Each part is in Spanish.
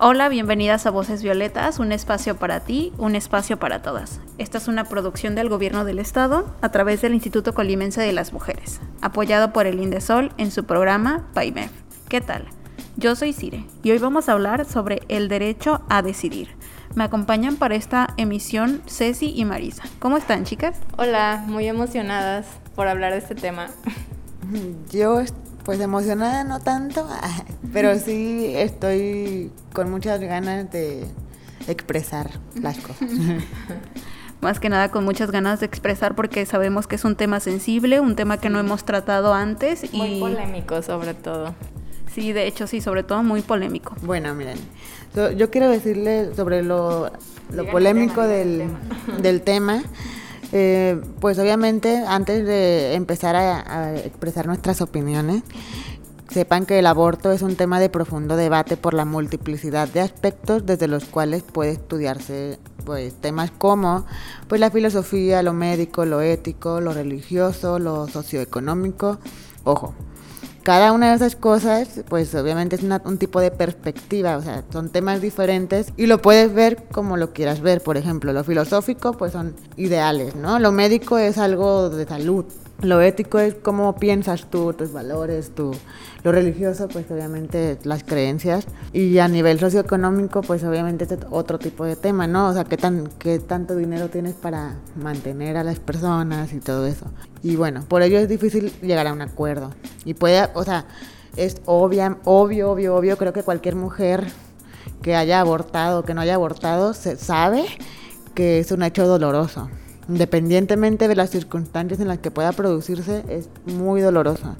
Hola, bienvenidas a Voces Violetas, un espacio para ti, un espacio para todas. Esta es una producción del Gobierno del Estado a través del Instituto Colimense de las Mujeres, apoyado por el Indesol en su programa PAIMEF. ¿Qué tal? Yo soy Cire y hoy vamos a hablar sobre el derecho a decidir. Me acompañan para esta emisión Ceci y Marisa. ¿Cómo están, chicas? Hola, muy emocionadas por hablar de este tema. Yo pues emocionada no tanto, pero sí estoy con muchas ganas de expresar las cosas. Más que nada con muchas ganas de expresar porque sabemos que es un tema sensible, un tema que no hemos tratado antes y... Muy polémico sobre todo. Sí, de hecho sí, sobre todo muy polémico. Bueno, miren, yo quiero decirle sobre lo, polémico del, del tema eh, pues obviamente antes de empezar a, expresar nuestras opiniones, sepan que el aborto es un tema de profundo debate por la multiplicidad de aspectos desde los cuales puede estudiarse pues temas como pues la filosofía, lo médico, lo ético, lo religioso, lo socioeconómico. Ojo, cada una de esas cosas, pues obviamente es un tipo de perspectiva, o sea, son temas diferentes y lo puedes ver como lo quieras ver. Por ejemplo, lo filosófico, pues son ideales, ¿no? Lo médico es algo de salud, lo ético es cómo piensas tú, tus valores, tu, lo religioso, pues obviamente las creencias. Y a nivel socioeconómico, pues obviamente es otro tipo de tema, ¿no? O sea, qué, tan, qué tanto dinero tienes para mantener a las personas y todo eso. Y bueno, por ello es difícil llegar a un acuerdo. Y puede, o sea, es obvia, obvio, obvio, obvio, creo que cualquier mujer que haya abortado, que no haya abortado, se sabe que es un hecho doloroso independientemente de las circunstancias en las que pueda producirse, es muy dolorosa.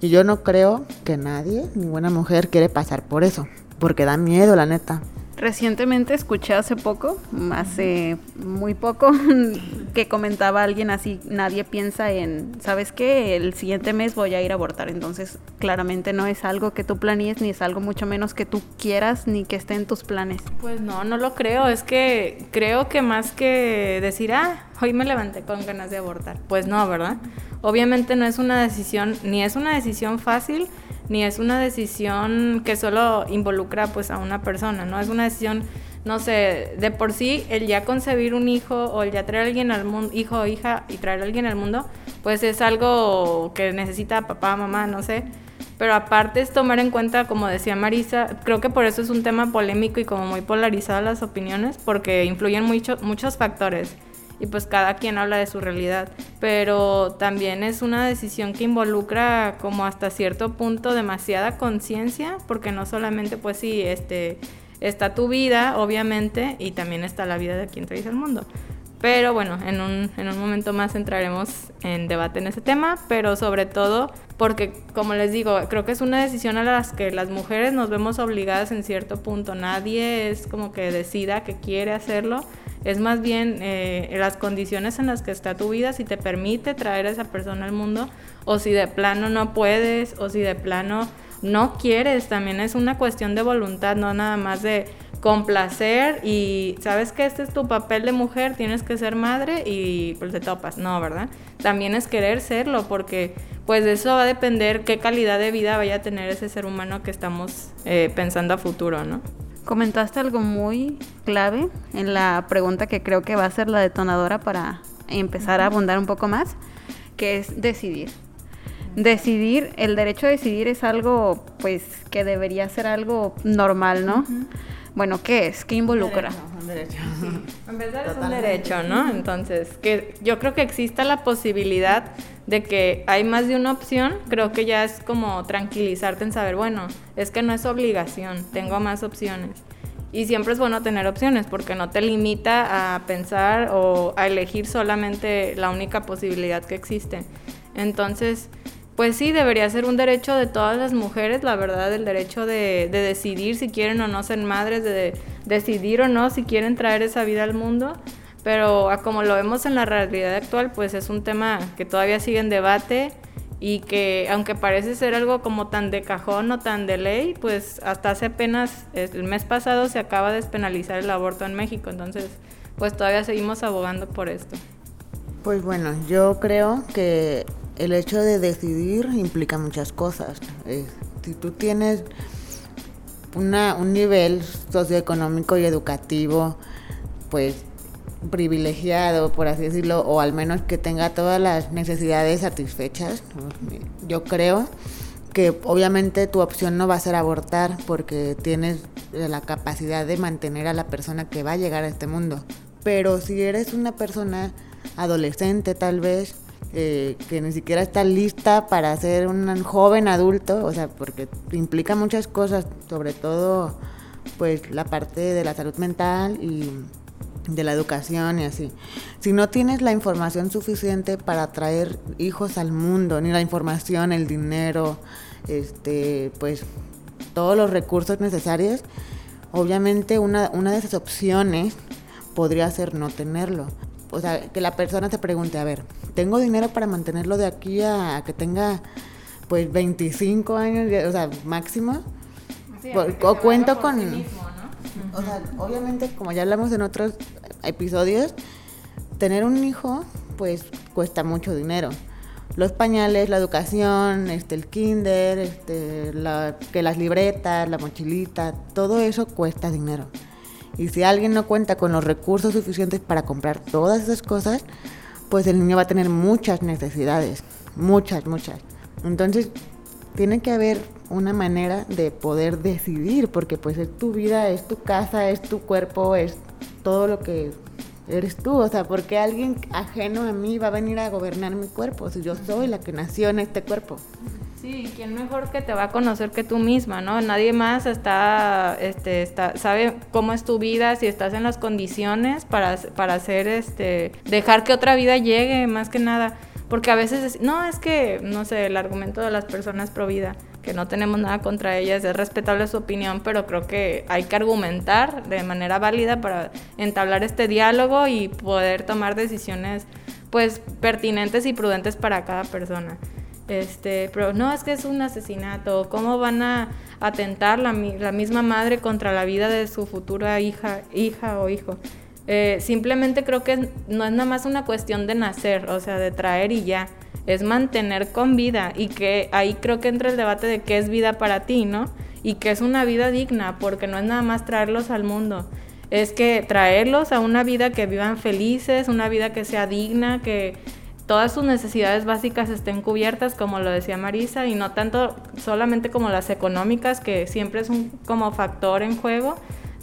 Y yo no creo que nadie, ninguna mujer, quiere pasar por eso, porque da miedo, la neta. Recientemente escuché hace poco, hace muy poco, que comentaba alguien así, nadie piensa en, ¿sabes qué? El siguiente mes voy a ir a abortar. Entonces, claramente no es algo que tú planees, ni es algo mucho menos que tú quieras, ni que esté en tus planes. Pues no, no lo creo. Es que creo que más que decir, ah, hoy me levanté con ganas de abortar. Pues no, ¿verdad? Obviamente no es una decisión, ni es una decisión fácil, ni es una decisión que solo involucra pues a una persona, ¿no? Es una decisión, no sé, de por sí el ya concebir un hijo o el ya traer a alguien al mundo, hijo o hija y traer a alguien al mundo, pues es algo que necesita papá, mamá, no sé. Pero aparte es tomar en cuenta, como decía Marisa, creo que por eso es un tema polémico y como muy polarizado las opiniones, porque influyen mucho, muchos factores y pues cada quien habla de su realidad, pero también es una decisión que involucra como hasta cierto punto demasiada conciencia, porque no solamente pues sí, este, está tu vida, obviamente, y también está la vida de quien traes al mundo. Pero bueno, en un, en un momento más entraremos en debate en ese tema, pero sobre todo porque, como les digo, creo que es una decisión a las que las mujeres nos vemos obligadas en cierto punto. Nadie es como que decida que quiere hacerlo es más bien eh, las condiciones en las que está tu vida, si te permite traer a esa persona al mundo, o si de plano no puedes, o si de plano no quieres. También es una cuestión de voluntad, no nada más de complacer y sabes que este es tu papel de mujer, tienes que ser madre y pues te topas. No, ¿verdad? También es querer serlo porque pues de eso va a depender qué calidad de vida vaya a tener ese ser humano que estamos eh, pensando a futuro, ¿no? Comentaste algo muy clave en la pregunta que creo que va a ser la detonadora para empezar a abundar un poco más, que es decidir. Decidir, el derecho a decidir es algo, pues, que debería ser algo normal, ¿no? Bueno, ¿qué es? ¿Qué involucra? Un derecho. En vez de es un derecho, ¿no? Entonces, que yo creo que exista la posibilidad de que hay más de una opción, creo que ya es como tranquilizarte en saber, bueno, es que no es obligación, tengo más opciones. Y siempre es bueno tener opciones porque no te limita a pensar o a elegir solamente la única posibilidad que existe. Entonces, pues sí, debería ser un derecho de todas las mujeres, la verdad, el derecho de, decidir si quieren o no ser madres, de decidir o no si quieren traer esa vida al mundo. Pero como lo vemos en la realidad actual, pues es un tema que todavía sigue en debate y que aunque parece ser algo como tan de cajón o tan de ley, pues hasta hace apenas, el mes pasado se acaba de despenalizar el aborto en México, entonces pues todavía seguimos abogando por esto. Pues bueno, yo creo que el hecho de decidir implica muchas cosas. Eh, si tú tienes una, un nivel socioeconómico y educativo, pues privilegiado, por así decirlo, o al menos que tenga todas las necesidades satisfechas, yo creo que obviamente tu opción no va a ser abortar porque tienes la capacidad de mantener a la persona que va a llegar a este mundo. Pero si eres una persona adolescente tal vez, eh, que ni siquiera está lista para ser un joven adulto, o sea, porque implica muchas cosas, sobre todo pues la parte de la salud mental y de la educación y así. Si no tienes la información suficiente para traer hijos al mundo, ni la información, el dinero, este, pues todos los recursos necesarios, obviamente una, una de esas opciones podría ser no tenerlo. O sea, que la persona se pregunte, a ver, ¿tengo dinero para mantenerlo de aquí a, que tenga pues 25 años, o sea, máximo? o cuento con... Obviamente, como ya hablamos en otros episodios, tener un hijo, pues cuesta mucho dinero. Los pañales, la educación, este, el kinder, este, que las libretas, la mochilita, todo eso cuesta dinero. Y si alguien no cuenta con los recursos suficientes para comprar todas esas cosas, pues el niño va a tener muchas necesidades, muchas, muchas. Entonces, tiene que haber una manera de poder decidir, porque pues es tu vida, es tu casa, es tu cuerpo, es todo lo que eres tú. O sea, porque alguien ajeno a mí va a venir a gobernar mi cuerpo si yo soy la que nació en este cuerpo? Sí, ¿quién mejor que te va a conocer que tú misma, no? Nadie más está, este, está, sabe cómo es tu vida, si estás en las condiciones para, para hacer, este, dejar que otra vida llegue, más que nada. Porque a veces, no, es que, no sé, el argumento de las personas pro vida, que no tenemos nada contra ellas, es respetable su opinión, pero creo que hay que argumentar de manera válida para entablar este diálogo y poder tomar decisiones, pues, pertinentes y prudentes para cada persona. Este, pero no, es que es un asesinato. ¿Cómo van a atentar la, la misma madre contra la vida de su futura hija, hija o hijo? Eh, simplemente creo que no es nada más una cuestión de nacer, o sea, de traer y ya. Es mantener con vida y que ahí creo que entra el debate de qué es vida para ti, ¿no? Y que es una vida digna, porque no es nada más traerlos al mundo, es que traerlos a una vida que vivan felices, una vida que sea digna, que todas sus necesidades básicas estén cubiertas, como lo decía Marisa, y no tanto solamente como las económicas, que siempre es un como factor en juego,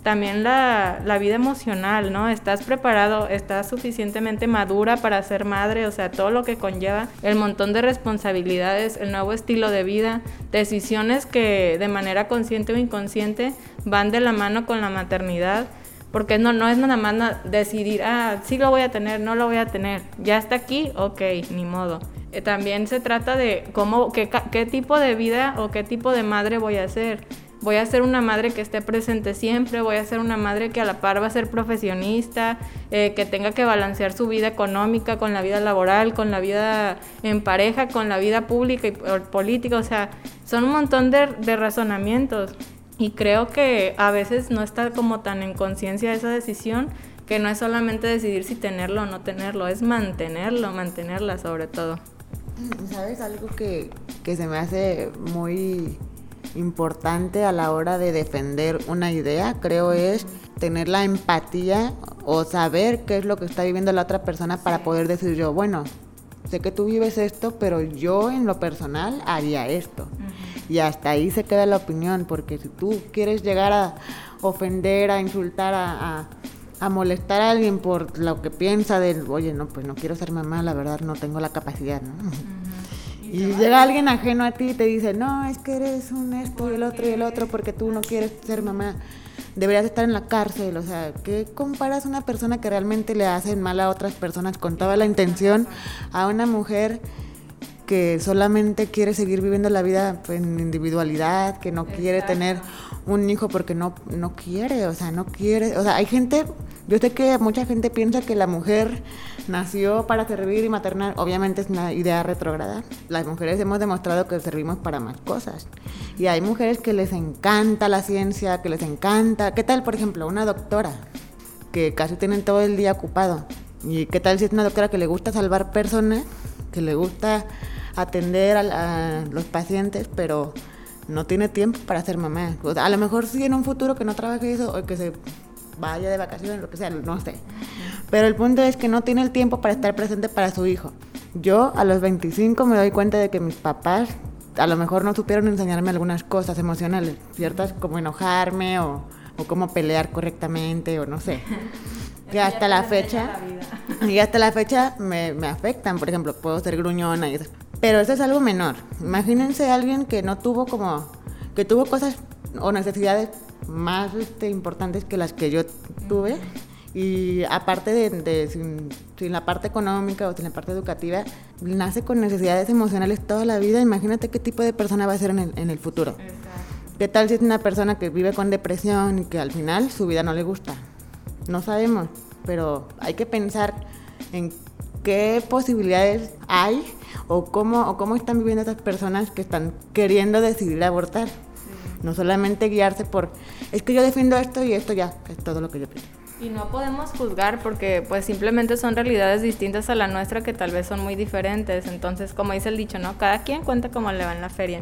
también la, la, vida emocional, ¿no? Estás preparado, estás suficientemente madura para ser madre, o sea, todo lo que conlleva, el montón de responsabilidades, el nuevo estilo de vida, decisiones que de manera consciente o inconsciente van de la mano con la maternidad porque no, no es nada más decidir, ah, sí lo voy a tener, no lo voy a tener. Ya está aquí, ok, ni modo. Eh, también se trata de cómo, qué, qué tipo de vida o qué tipo de madre voy a ser. Voy a ser una madre que esté presente siempre, voy a ser una madre que a la par va a ser profesionista, eh, que tenga que balancear su vida económica con la vida laboral, con la vida en pareja, con la vida pública y política. O sea, son un montón de, de razonamientos. Y creo que a veces no está como tan en conciencia esa decisión, que no es solamente decidir si tenerlo o no tenerlo, es mantenerlo, mantenerla sobre todo. ¿Sabes? Algo que, que se me hace muy importante a la hora de defender una idea, creo es tener la empatía o saber qué es lo que está viviendo la otra persona para poder decir yo, bueno, sé que tú vives esto, pero yo en lo personal haría esto. Y hasta ahí se queda la opinión, porque si tú quieres llegar a ofender, a insultar, a, molestar a alguien por lo que piensa de, oye, no, pues no quiero ser mamá, la verdad no tengo la capacidad, ¿no? Y, llega alguien ajeno a ti y te dice, no, es que eres un esto y el otro y el otro porque tú no quieres ser mamá deberías estar en la cárcel. O sea, ¿qué comparas una persona que realmente le hace mal a otras personas con toda la intención a una mujer que solamente quiere seguir viviendo la vida pues, en individualidad, que no quiere tener un hijo porque no, no quiere, o sea, no quiere, o sea, hay gente, yo sé que mucha gente piensa que la mujer nació para servir y maternar, obviamente es una idea retrógrada, las mujeres hemos demostrado que servimos para más cosas, y hay mujeres que les encanta la ciencia, que les encanta, ¿qué tal, por ejemplo, una doctora? que casi tienen todo el día ocupado. ¿Y qué tal si es una doctora que le gusta salvar personas, que le gusta atender a, los pacientes, pero no tiene tiempo para ser mamá? a lo mejor sí en un futuro que no trabaje eso o que se vaya de vacaciones, lo que sea, no sé. Pero el punto es que no tiene el tiempo para estar presente para su hijo. Yo a los 25 me doy cuenta de que mis papás a lo mejor no supieron enseñarme algunas cosas emocionales, ciertas como enojarme o o cómo pelear correctamente o no sé. que hasta la fecha, y hasta la fecha me, me, afectan, por ejemplo, puedo ser gruñona y eso. Pero eso es algo menor. Imagínense a alguien que no tuvo como, que tuvo cosas o necesidades más este, importantes que las que yo tuve. Y aparte de, sin, sin, la parte económica o sin la parte educativa, nace con necesidades emocionales toda la vida. Imagínate qué tipo de persona va a ser en el, en el futuro. ¿Qué tal si es una persona que vive con depresión y que al final su vida no le gusta? No sabemos, pero hay que pensar en qué posibilidades hay o cómo, o cómo están viviendo esas personas que están queriendo decidir abortar. No solamente guiarse por, es que yo defiendo esto y esto ya, es todo lo que yo pienso. Y no podemos juzgar porque pues simplemente son realidades distintas a la nuestra que tal vez son muy diferentes. Entonces, como dice el dicho, ¿no? Cada quien cuenta cómo le va en la feria.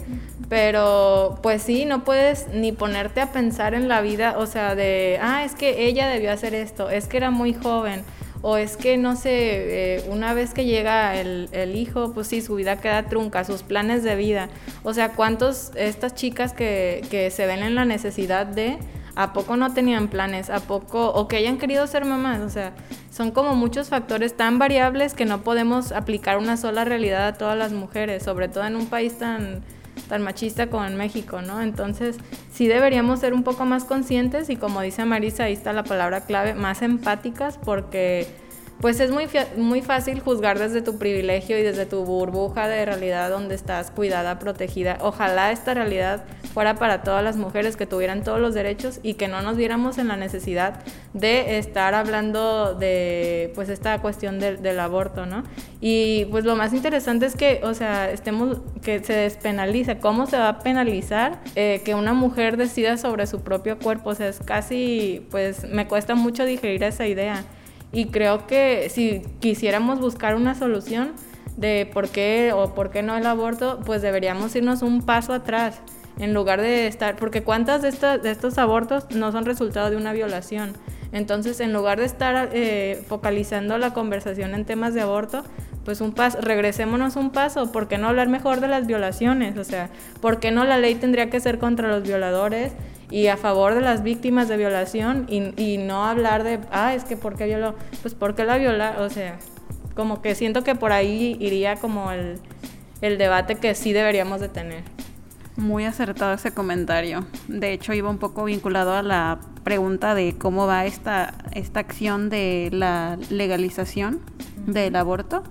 Pero pues sí, no puedes ni ponerte a pensar en la vida, o sea, de, ah, es que ella debió hacer esto, es que era muy joven. O es que, no sé, eh, una vez que llega el, el, hijo, pues sí, su vida queda trunca, sus planes de vida. O sea, ¿cuántos estas chicas que, que se ven en la necesidad de ¿A poco no tenían planes? ¿A poco? O que hayan querido ser mamás. O sea, son como muchos factores tan variables que no podemos aplicar una sola realidad a todas las mujeres, sobre todo en un país tan, tan machista como en México, ¿no? Entonces, sí deberíamos ser un poco más conscientes y como dice Marisa, ahí está la palabra clave, más empáticas porque pues es muy, muy fácil juzgar desde tu privilegio y desde tu burbuja de realidad donde estás cuidada, protegida. Ojalá esta realidad fuera para todas las mujeres que tuvieran todos los derechos y que no nos viéramos en la necesidad de estar hablando de pues esta cuestión del aborto, ¿no? Y pues lo más interesante es que, o sea, estemos, que se despenalice. ¿Cómo se va a penalizar eh, que una mujer decida sobre su propio cuerpo? O sea, es casi, pues me cuesta mucho digerir esa idea. Y creo que si quisiéramos buscar una solución de por qué o por qué no el aborto, pues deberíamos irnos un paso atrás en lugar de estar, porque cuántas de, estos, de estos abortos no son resultado de una violación. Entonces, en lugar de estar eh, focalizando la conversación en temas de aborto, pues un paso, regresémonos un paso, ¿por qué no hablar mejor de las violaciones? O sea, ¿por qué no la ley tendría que ser contra los violadores y a favor de las víctimas de violación y, no hablar de, ah, es que ¿por qué violó? Pues ¿por qué la viola? O sea, como que siento que por ahí iría como el, el debate que sí deberíamos de tener. Muy acertado ese comentario. De hecho, iba un poco vinculado a la pregunta de cómo va esta, esta acción de la legalización del aborto.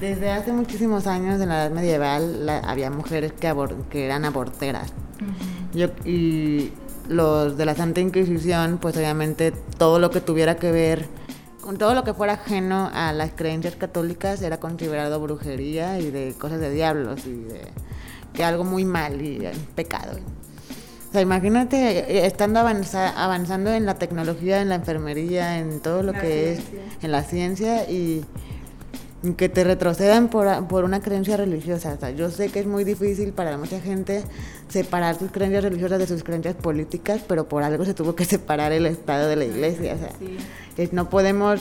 Desde hace muchísimos años, en la edad medieval, había mujeres que, que eran aborteras. Yo, y los de la Santa Inquisición, pues obviamente todo lo que tuviera que ver con todo lo que fuera ajeno a las creencias católicas era considerado brujería y de cosas de diablos y de que algo muy mal y pecado. O sea, imagínate eh, estando avanzando en la tecnología, en la enfermería, en todo lo que es, en la ciencia y que te retrocedan por, por una creencia religiosa. O sea, yo sé que es muy difícil para mucha gente separar sus creencias religiosas de sus creencias políticas, pero por algo se tuvo que separar el Estado de la Iglesia. O sea, no podemos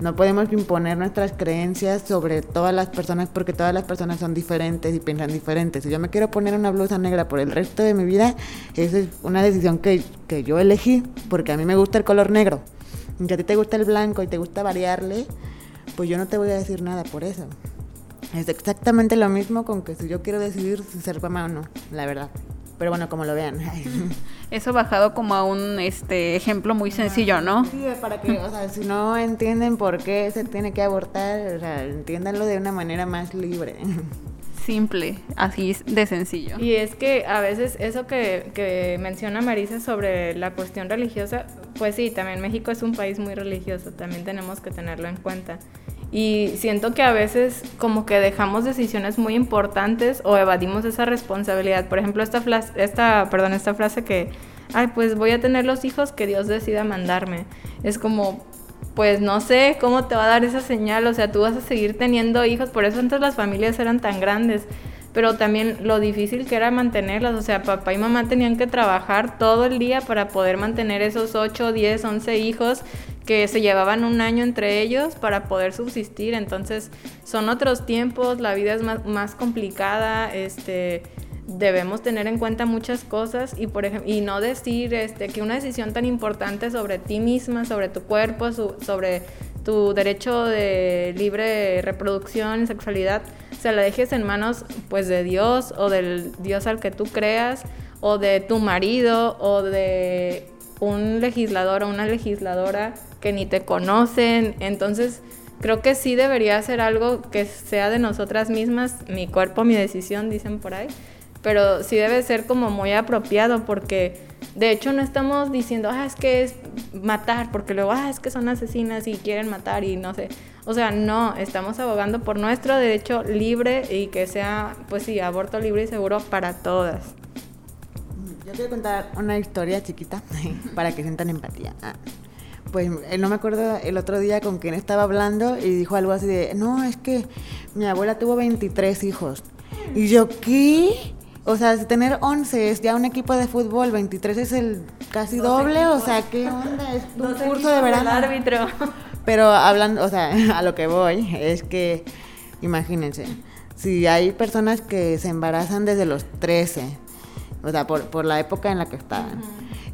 no podemos imponer nuestras creencias sobre todas las personas porque todas las personas son diferentes y piensan diferentes. Si yo me quiero poner una blusa negra por el resto de mi vida, esa es una decisión que, que yo elegí porque a mí me gusta el color negro. Y si a ti te gusta el blanco y te gusta variarle, pues yo no te voy a decir nada por eso. Es exactamente lo mismo con que si yo quiero decidir si ser mamá o no, la verdad. Pero bueno, como lo vean. Eso bajado como a un este ejemplo muy sencillo, ¿no? Sí, para que, o sea, si no entienden por qué se tiene que abortar, o sea, entiéndanlo de una manera más libre. simple, así de sencillo. Y es que a veces eso que, que menciona Marisa sobre la cuestión religiosa, pues sí, también México es un país muy religioso, también tenemos que tenerlo en cuenta. Y siento que a veces como que dejamos decisiones muy importantes o evadimos esa responsabilidad. Por ejemplo, esta, esta, perdón, esta frase que, ay, pues voy a tener los hijos que Dios decida mandarme. Es como, pues no sé cómo te va a dar esa señal, o sea, tú vas a seguir teniendo hijos, por eso antes las familias eran tan grandes, pero también lo difícil que era mantenerlas, o sea, papá y mamá tenían que trabajar todo el día para poder mantener esos 8, 10, 11 hijos que se llevaban un año entre ellos para poder subsistir. Entonces son otros tiempos, la vida es más, complicada, este, debemos tener en cuenta muchas cosas y, por ejemplo, y no decir este, que una decisión tan importante sobre ti misma, sobre tu cuerpo, sobre tu derecho de libre reproducción y sexualidad, se la dejes en manos pues de Dios o del Dios al que tú creas o de tu marido o de un legislador o una legisladora que ni te conocen. Entonces, creo que sí debería ser algo que sea de nosotras mismas, mi cuerpo, mi decisión, dicen por ahí. Pero sí debe ser como muy apropiado porque de hecho no estamos diciendo, ah, es que es matar, porque luego, ah, es que son asesinas y quieren matar y no sé. O sea, no, estamos abogando por nuestro derecho libre y que sea, pues sí, aborto libre y seguro para todas. Yo quiero contar una historia chiquita para que sientan empatía. Ah, pues eh, no me acuerdo el otro día con quién estaba hablando y dijo algo así de, no, es que mi abuela tuvo 23 hijos. Y yo, ¿qué? O sea, si tener 11 es ya un equipo de fútbol, 23 es el casi doble, o sea, ¿qué onda? Es un curso de verano. árbitro. Pero hablando, o sea, a lo que voy es que, imagínense, si hay personas que se embarazan desde los 13, o sea, por, por la época en la que estaban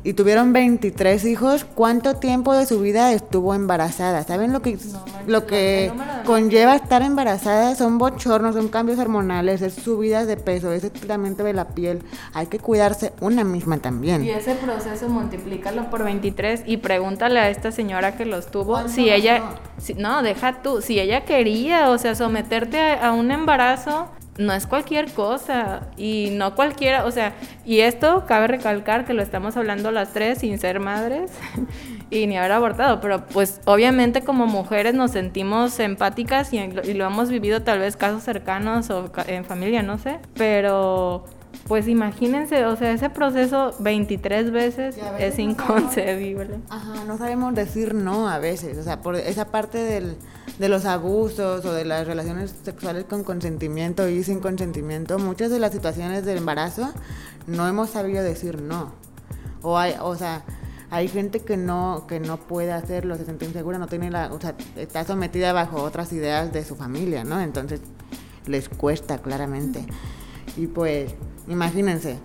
y tuvieron 23 hijos, ¿cuánto tiempo de su vida estuvo embarazada? ¿Saben lo que, lo que conlleva estar embarazada? Son bochornos, son cambios hormonales, es subidas de peso, es estiramiento de la piel. Hay que cuidarse una misma también. Y ese proceso multiplícalo por 23 y pregúntale a esta señora que los tuvo si ella... No. Si, no, deja tú, si ella quería, o sea, someterte a un embarazo no es cualquier cosa y no cualquiera, o sea, y esto cabe recalcar que lo estamos hablando las tres sin ser madres y ni haber abortado, pero pues obviamente como mujeres nos sentimos empáticas y, y, lo hemos vivido tal vez casos cercanos o en familia, no sé, pero pues imagínense, o sea, ese proceso 23 veces, es inconcebible. ajá, no sabemos decir no a veces, o sea, por esa parte del, de los abusos o de las relaciones sexuales con consentimiento y sin consentimiento, muchas de las situaciones del embarazo no hemos sabido decir no. O hay, o sea, hay gente que no que no puede hacerlo, se siente insegura, no tiene la, o sea, está sometida bajo otras ideas de su familia, ¿no? Entonces les cuesta claramente. Y pues imagínense,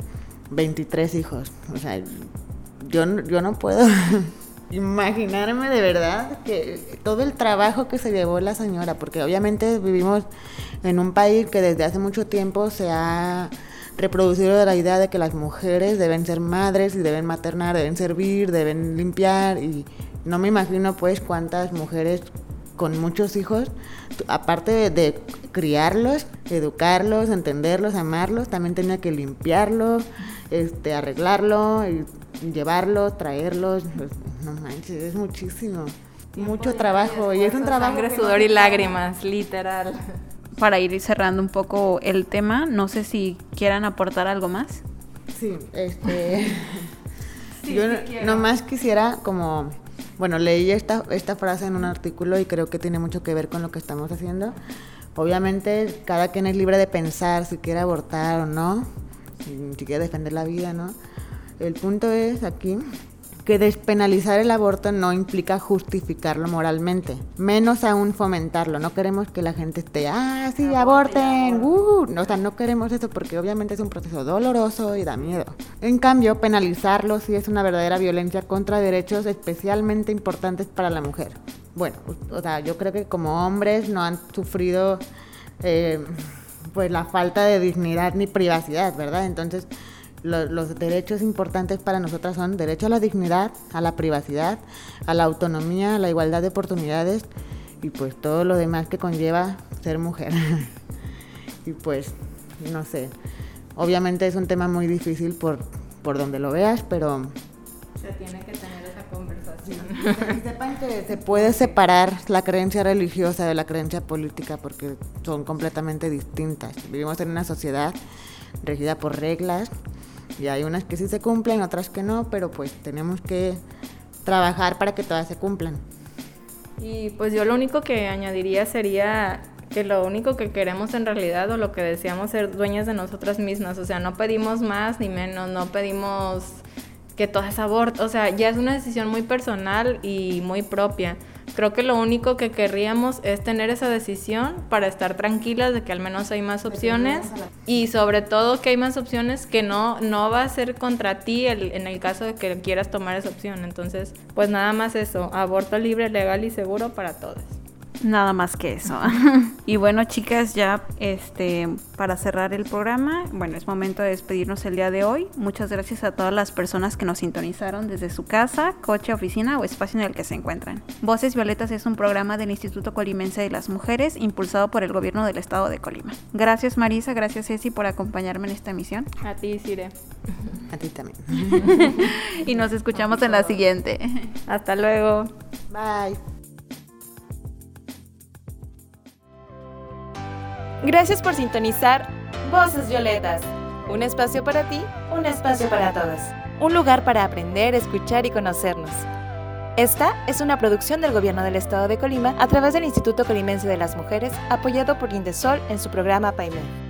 23 hijos, o sea, yo, yo no puedo imaginarme de verdad que todo el trabajo que se llevó la señora, porque obviamente vivimos en un país que desde hace mucho tiempo se ha reproducido la idea de que las mujeres deben ser madres y deben maternar, deben servir, deben limpiar y no me imagino pues cuántas mujeres con muchos hijos, aparte de, de criarlos, educarlos, entenderlos, amarlos, también tenía que limpiarlo, este, arreglarlo y llevarlo, traerlos, pues, no manches, es muchísimo. Mucho trabajo y es un trabajo. Sangre, sudor y lágrimas, literal. Para ir cerrando un poco el tema, no sé si quieran aportar algo más. Sí, este. yo nomás quisiera como. Bueno, leí esta, esta frase en un artículo y creo que tiene mucho que ver con lo que estamos haciendo. Obviamente, cada quien es libre de pensar si quiere abortar o no, si quiere defender la vida, ¿no? El punto es aquí que despenalizar el aborto no implica justificarlo moralmente, menos aún fomentarlo. No queremos que la gente esté, ah, sí, aborten, uh, no, o sea, no queremos eso porque obviamente es un proceso doloroso y da miedo. En cambio, penalizarlo sí es una verdadera violencia contra derechos especialmente importantes para la mujer. Bueno, o sea, yo creo que como hombres no han sufrido eh, pues la falta de dignidad ni privacidad, ¿verdad? Entonces, los derechos importantes para nosotras son derecho a la dignidad, a la privacidad, a la autonomía, a la igualdad de oportunidades y pues todo lo demás que conlleva ser mujer. y pues no sé. Obviamente es un tema muy difícil por, por donde lo veas, pero... Se tiene que tener sepan que se puede separar la creencia religiosa de la creencia política porque son completamente distintas. Vivimos en una sociedad regida por reglas y hay unas que sí se cumplen, otras que no, pero pues tenemos que trabajar para que todas se cumplan. Y pues yo lo único que añadiría sería que lo único que queremos en realidad o lo que deseamos ser dueñas de nosotras mismas, o sea, no pedimos más ni menos, no pedimos que todas aborto, o sea, ya es una decisión muy personal y muy propia. Creo que lo único que querríamos es tener esa decisión para estar tranquilas de que al menos hay más opciones y sobre todo que hay más opciones que no, no va a ser contra ti el, en el caso de que quieras tomar esa opción. Entonces, pues nada más eso, aborto libre, legal y seguro para todos. Nada más que eso. y bueno, chicas, ya este para cerrar el programa, bueno, es momento de despedirnos el día de hoy. Muchas gracias a todas las personas que nos sintonizaron desde su casa, coche, oficina o espacio en el que se encuentran. Voces Violetas es un programa del Instituto Colimense de las Mujeres impulsado por el gobierno del estado de Colima. Gracias Marisa, gracias Ceci por acompañarme en esta emisión. A ti, Sire. A ti también. y nos escuchamos en la siguiente. Hasta luego. Bye. Gracias por sintonizar Voces Violetas. Un espacio para ti, un espacio para todas. Un lugar para aprender, escuchar y conocernos. Esta es una producción del Gobierno del Estado de Colima a través del Instituto Colimense de las Mujeres, apoyado por Indesol en su programa PAIME.